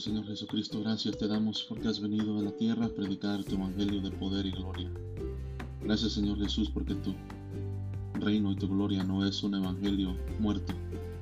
Señor Jesucristo, gracias te damos porque has venido a la tierra a predicar tu evangelio de poder y gloria. Gracias Señor Jesús porque tu reino y tu gloria no es un evangelio muerto,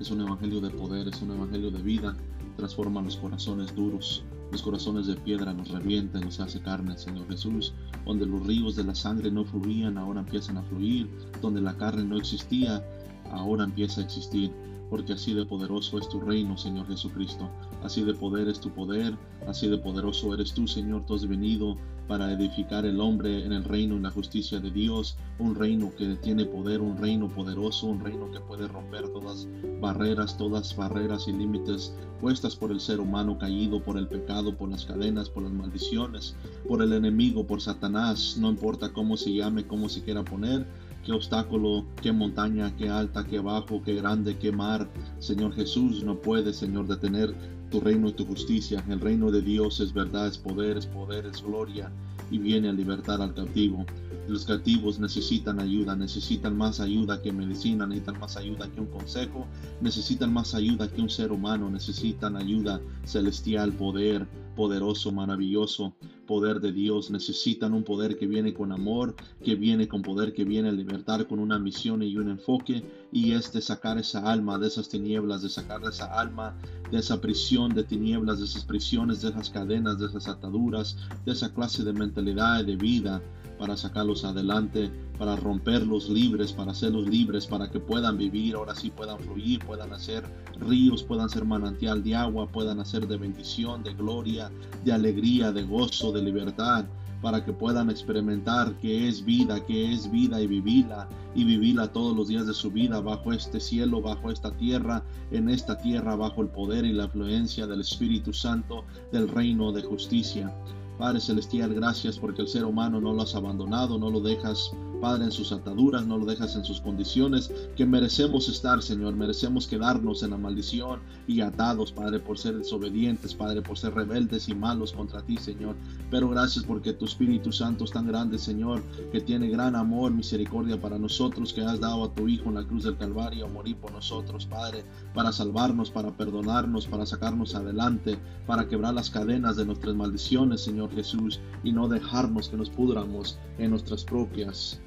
es un evangelio de poder, es un evangelio de vida. Transforma los corazones duros, los corazones de piedra nos revienta y nos hace carne, Señor Jesús. Donde los ríos de la sangre no fluían, ahora empiezan a fluir. Donde la carne no existía, ahora empieza a existir porque así de poderoso es tu reino, Señor Jesucristo. Así de poder es tu poder, así de poderoso eres tú, Señor. Tú has venido para edificar el hombre en el reino, en la justicia de Dios, un reino que tiene poder, un reino poderoso, un reino que puede romper todas barreras, todas barreras y límites puestas por el ser humano caído, por el pecado, por las cadenas, por las maldiciones, por el enemigo, por Satanás, no importa cómo se llame, cómo se quiera poner, qué obstáculo, qué montaña, qué alta, qué bajo, qué grande, qué mar. Señor Jesús, no puede, Señor, detener tu reino y tu justicia. El reino de Dios es verdad, es poder, es poder, es gloria y viene a libertar al cautivo. Los cautivos necesitan ayuda, necesitan más ayuda que medicina, necesitan más ayuda que un consejo, necesitan más ayuda que un ser humano, necesitan ayuda celestial, poder, poderoso, maravilloso, poder de Dios. Necesitan un poder que viene con amor, que viene con poder, que viene a libertar con una misión y un enfoque. Y es de sacar esa alma de esas tinieblas, de sacar esa alma de esa prisión de tinieblas, de esas prisiones, de esas cadenas, de esas ataduras, de esa clase de mentalidad de vida para sacarlos adelante, para romperlos libres, para hacerlos libres, para que puedan vivir, ahora sí puedan fluir, puedan hacer ríos, puedan ser manantial de agua, puedan hacer de bendición, de gloria, de alegría, de gozo, de libertad, para que puedan experimentar que es vida, que es vida y vivirla y vivirla todos los días de su vida bajo este cielo, bajo esta tierra, en esta tierra, bajo el poder y la influencia del Espíritu Santo del reino de justicia. Padre Celestial, gracias porque el ser humano no lo has abandonado, no lo dejas Padre, en sus ataduras, no lo dejas en sus condiciones, que merecemos estar, Señor, merecemos quedarnos en la maldición y atados, Padre, por ser desobedientes, Padre, por ser rebeldes y malos contra ti, Señor. Pero gracias porque tu Espíritu Santo es tan grande, Señor, que tiene gran amor, misericordia para nosotros, que has dado a tu Hijo en la cruz del Calvario a morir por nosotros, Padre, para salvarnos, para perdonarnos, para sacarnos adelante, para quebrar las cadenas de nuestras maldiciones, Señor Jesús, y no dejarnos que nos pudramos en nuestras propias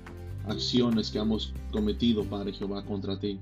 acciones que hemos cometido, Padre Jehová, contra ti.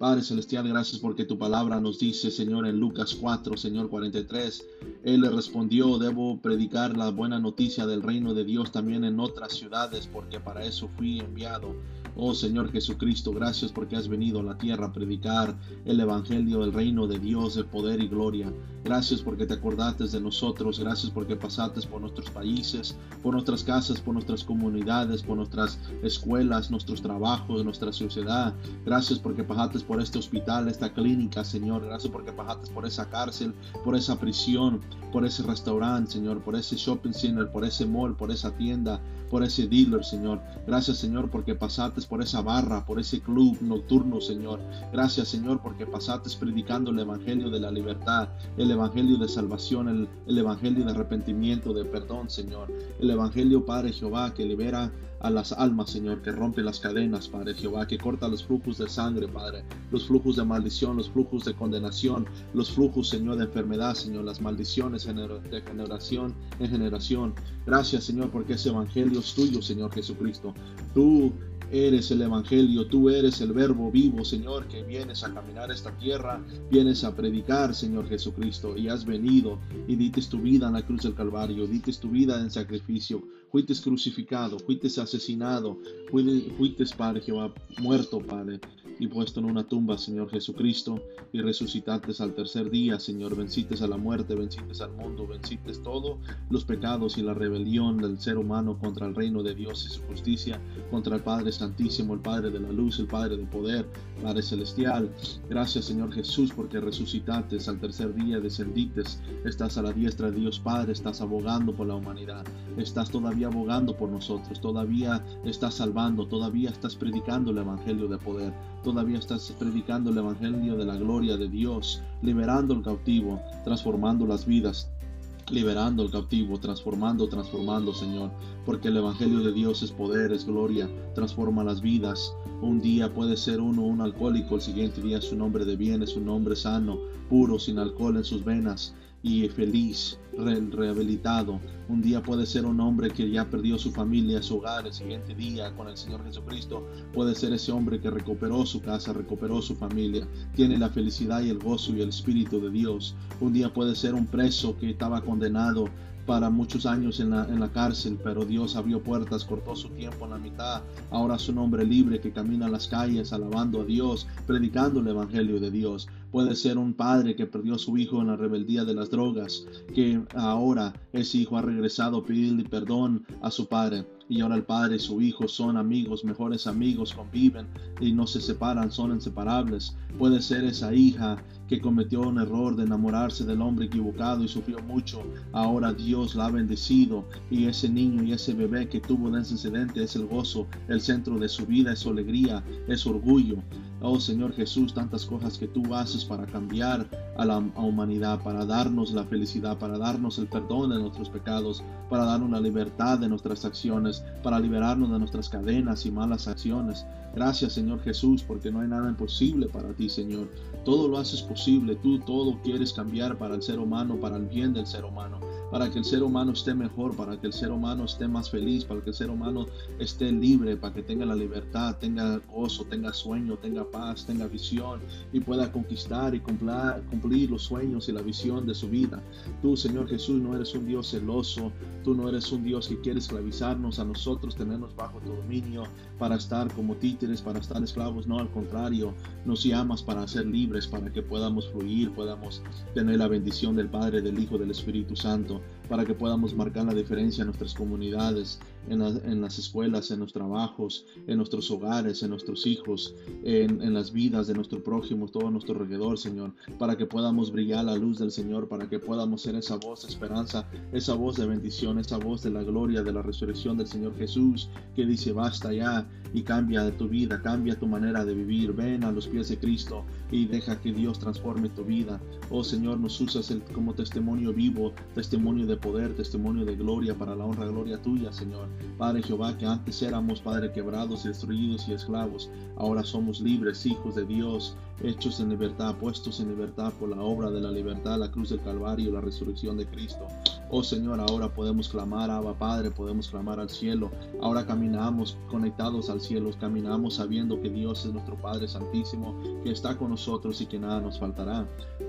Padre Celestial, gracias porque tu palabra nos dice, Señor, en Lucas 4, Señor 43, Él le respondió, debo predicar la buena noticia del reino de Dios también en otras ciudades, porque para eso fui enviado. Oh Señor Jesucristo, gracias porque has venido a la tierra a predicar el Evangelio del reino de Dios de poder y gloria. Gracias porque te acordaste de nosotros, gracias porque pasaste por nuestros países, por nuestras casas, por nuestras comunidades, por nuestras escuelas, nuestros trabajos, nuestra sociedad. Gracias porque pasaste por este hospital, esta clínica, Señor. Gracias porque pasaste por esa cárcel, por esa prisión, por ese restaurante, Señor, por ese shopping center, por ese mall, por esa tienda, por ese dealer, Señor. Gracias, Señor, porque pasaste por esa barra, por ese club nocturno, Señor. Gracias, Señor, porque pasaste predicando el Evangelio de la libertad, el Evangelio de salvación, el, el Evangelio de arrepentimiento, de perdón, Señor. El Evangelio, Padre Jehová, que libera a las almas, Señor, que rompe las cadenas, Padre Jehová, que corta los flujos de sangre, Padre, los flujos de maldición, los flujos de condenación, los flujos, Señor, de enfermedad, Señor, las maldiciones de generación en generación. Gracias, Señor, porque ese evangelio es tuyo, Señor Jesucristo. Tú eres el Evangelio, tú eres el verbo vivo, Señor, que vienes a caminar esta tierra, vienes a predicar, Señor Jesucristo, y has venido y dites tu vida en la cruz del Calvario, dites tu vida en sacrificio, fuiste crucificado, fuiste asesinado, fuiste, Padre Jehová, muerto, Padre, y puesto en una tumba, Señor Jesucristo, y resucitaste al tercer día, Señor, vencites a la muerte, vencites al mundo, vencites todos los pecados y la rebelión del ser humano contra el reino de Dios y su justicia, contra el Padre Santísimo, el Padre de la luz, el Padre del poder, Padre Celestial. Gracias, Señor Jesús, porque resucitaste al tercer día, descendites, estás a la diestra de Dios Padre, estás abogando por la humanidad, estás todavía abogando por nosotros, todavía estás salvando, todavía estás predicando el Evangelio de poder todavía estás predicando el Evangelio de la gloria de Dios, liberando al cautivo, transformando las vidas, liberando al cautivo, transformando, transformando, Señor, porque el Evangelio de Dios es poder, es gloria, transforma las vidas. Un día puede ser uno un alcohólico, el siguiente día es un hombre de bien, es un hombre sano, puro, sin alcohol en sus venas. y feliz, rehabilitado. Un día puede ser un hombre que ya perdió su familia, su hogar. El siguiente día con el Señor Jesucristo puede ser ese hombre que recuperó su casa, recuperó su familia. Tiene la felicidad y el gozo y el espíritu de Dios. Un día puede ser un preso que estaba condenado para muchos años en la, en la cárcel, pero Dios abrió puertas, cortó su tiempo en la mitad. Ahora es un hombre libre que camina en las calles alabando a Dios, predicando el Evangelio de Dios. Puede ser un padre que perdió a su hijo en la rebeldía de las drogas, que ahora ese hijo ha regresado a pedirle perdón a su padre y ahora el padre y su hijo son amigos, mejores amigos, conviven y no se separan, son inseparables. Puede ser esa hija que cometió un error de enamorarse del hombre equivocado y sufrió mucho. Ahora Dios la ha bendecido y ese niño y ese bebé que tuvo en ese incidente es el gozo, el centro de su vida, es su alegría, es su orgullo. Oh Señor Jesús, tantas cosas que tú haces para cambiar a la humanidad, para darnos la felicidad, para darnos el perdón de nuestros pecados, para darnos la libertad de nuestras acciones, para liberarnos de nuestras cadenas y malas acciones. Gracias Señor Jesús, porque no hay nada imposible para ti, Señor. Todo lo haces posible, tú todo quieres cambiar para el ser humano, para el bien del ser humano para que el ser humano esté mejor, para que el ser humano esté más feliz, para que el ser humano esté libre, para que tenga la libertad, tenga gozo, tenga sueño, tenga paz, tenga visión y pueda conquistar y cumplir los sueños y la visión de su vida. Tú, Señor Jesús, no eres un Dios celoso, tú no eres un Dios que quiere esclavizarnos a nosotros, tenernos bajo tu dominio para estar como títeres, para estar esclavos, no, al contrario, nos llamas para ser libres, para que podamos fluir, podamos tener la bendición del Padre, del Hijo, del Espíritu Santo para que podamos marcar la diferencia en nuestras comunidades, en, las escuelas, en los trabajos, en nuestros hogares, en nuestros hijos, en, las vidas de nuestro prójimo, todo nuestro alrededor, Señor, para que podamos brillar la luz del Señor, para que podamos ser esa voz de esperanza, esa voz de bendición, esa voz de la gloria, de la resurrección del Señor Jesús, que dice, basta ya y cambia tu vida, cambia tu manera de vivir, ven a los pies de Cristo y deja que Dios transforme tu vida. Oh Señor, nos usas como testimonio vivo, testimonio de poder, testimonio de gloria para la honra, gloria tuya, Señor. Padre Jehová, que antes éramos, Padre, quebrados destruidos y esclavos, ahora somos libres, hijos de Dios, hechos en libertad, puestos en libertad por la obra de la libertad, la cruz del Calvario, la resurrección de Cristo. Oh Señor, ahora podemos clamar, Abba Padre, podemos clamar al cielo. Ahora caminamos conectados al cielo, caminamos sabiendo que Dios es nuestro Padre Santísimo, que está con nosotros y que nada nos faltará.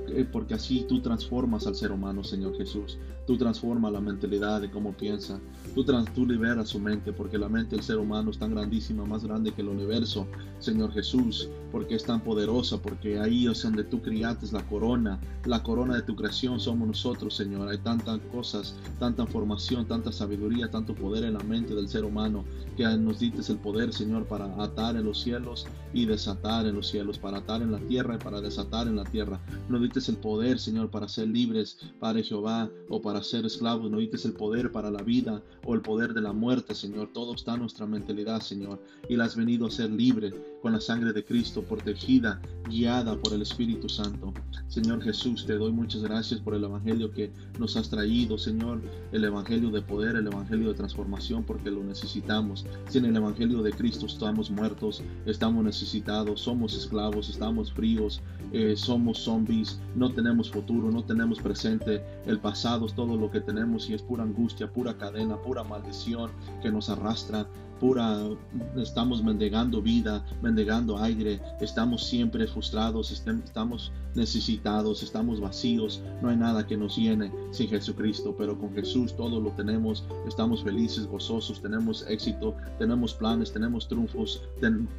Eh, porque así tú transformas al ser humano, Señor Jesús. Tú transformas la mentalidad de cómo piensa. Tú, tú liberas su mente, porque la mente del ser humano es tan grandísima, más grande que el universo, Señor Jesús, porque es tan poderosa, porque ahí es donde tú criaste la corona, la corona de tu creación somos nosotros, Señor. Hay tantas cosas, tanta información, tanta sabiduría, tanto poder en la mente del ser humano, que nos dices el poder, Señor, para atar en los cielos y desatar en los cielos, para atar en la tierra y para desatar en la tierra. Nos dices el poder, Señor, para ser libres, Padre Jehová, o para ser esclavos. Nos dices el poder para la vida o el poder de la muerte, Señor. Todo está en nuestra mentalidad, Señor. Y la has venido a ser libre con la sangre de Cristo, protegida, guiada por el Espíritu Santo. Señor Jesús, te doy muchas gracias por el Evangelio que nos has traído, Señor. El Evangelio de poder, el Evangelio de transformación, porque lo necesitamos. Sin el Evangelio de Cristo estamos muertos, estamos necesitados, somos esclavos, estamos fríos, eh, somos zombies, no tenemos futuro, no tenemos presente. El pasado es todo lo que tenemos y es pura angustia, pura cadena, pura maldición que nos arrastra pura, estamos mendigando vida, mendigando aire, estamos siempre frustrados, estamos necesitados, estamos vacíos, no hay nada que nos llene sin Jesucristo, pero con Jesús todo lo tenemos, estamos felices, gozosos, tenemos éxito, tenemos planes, tenemos triunfos,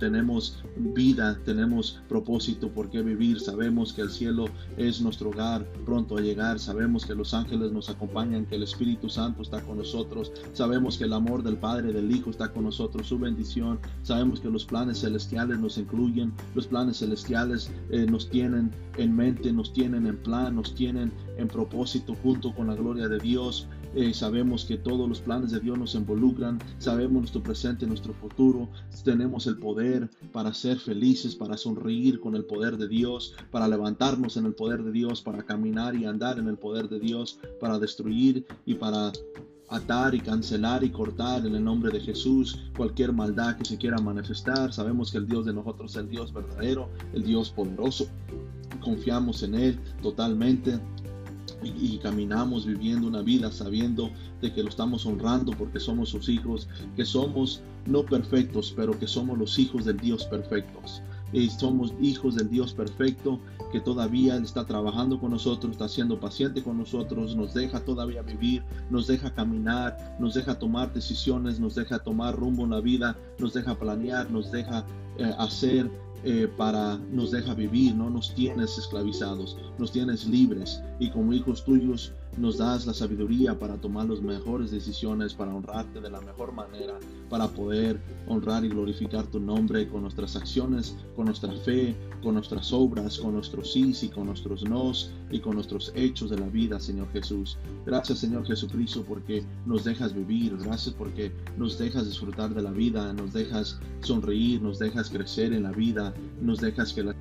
tenemos vida, tenemos propósito por qué vivir, sabemos que el cielo es nuestro hogar pronto a llegar, sabemos que los ángeles nos acompañan, que el Espíritu Santo está con nosotros, sabemos que el amor del Padre del Hijo está con nosotros, nosotros su bendición. Sabemos que los planes celestiales nos incluyen, los planes celestiales eh, nos tienen en mente, nos tienen en plan, nos tienen en propósito junto con la gloria de Dios. Eh, sabemos que todos los planes de Dios nos involucran, sabemos nuestro presente, nuestro futuro, tenemos el poder para ser felices, para sonreír con el poder de Dios, para levantarnos en el poder de Dios, para caminar y andar en el poder de Dios, para destruir y para atar y cancelar y cortar en el nombre de Jesús cualquier maldad que se quiera manifestar. Sabemos que el Dios de nosotros es el Dios verdadero, el Dios poderoso. Confiamos en Él totalmente. y, caminamos viviendo una vida sabiendo de que lo estamos honrando porque somos sus hijos, que somos no perfectos, pero que somos los hijos del Dios perfectos. Y somos hijos del Dios perfecto que todavía está trabajando con nosotros, está siendo paciente con nosotros, nos deja todavía vivir, nos deja caminar, nos deja tomar decisiones, nos deja tomar rumbo en la vida, nos deja planear, nos deja eh, hacer eh, para nos deja vivir, no nos tienes esclavizados, nos tienes libres. Y como hijos tuyos nos das la sabiduría para tomar las mejores decisiones, para honrarte de la mejor manera, para poder honrar y glorificar tu nombre con nuestras acciones, con nuestra fe, con nuestras obras, con nuestros sí y con nuestros nos y con nuestros hechos de la vida, Señor Jesús. Gracias, Señor Jesucristo, porque nos dejas vivir. Gracias porque nos dejas disfrutar de la vida, nos dejas sonreír, nos dejas crecer en la vida, nos dejas que las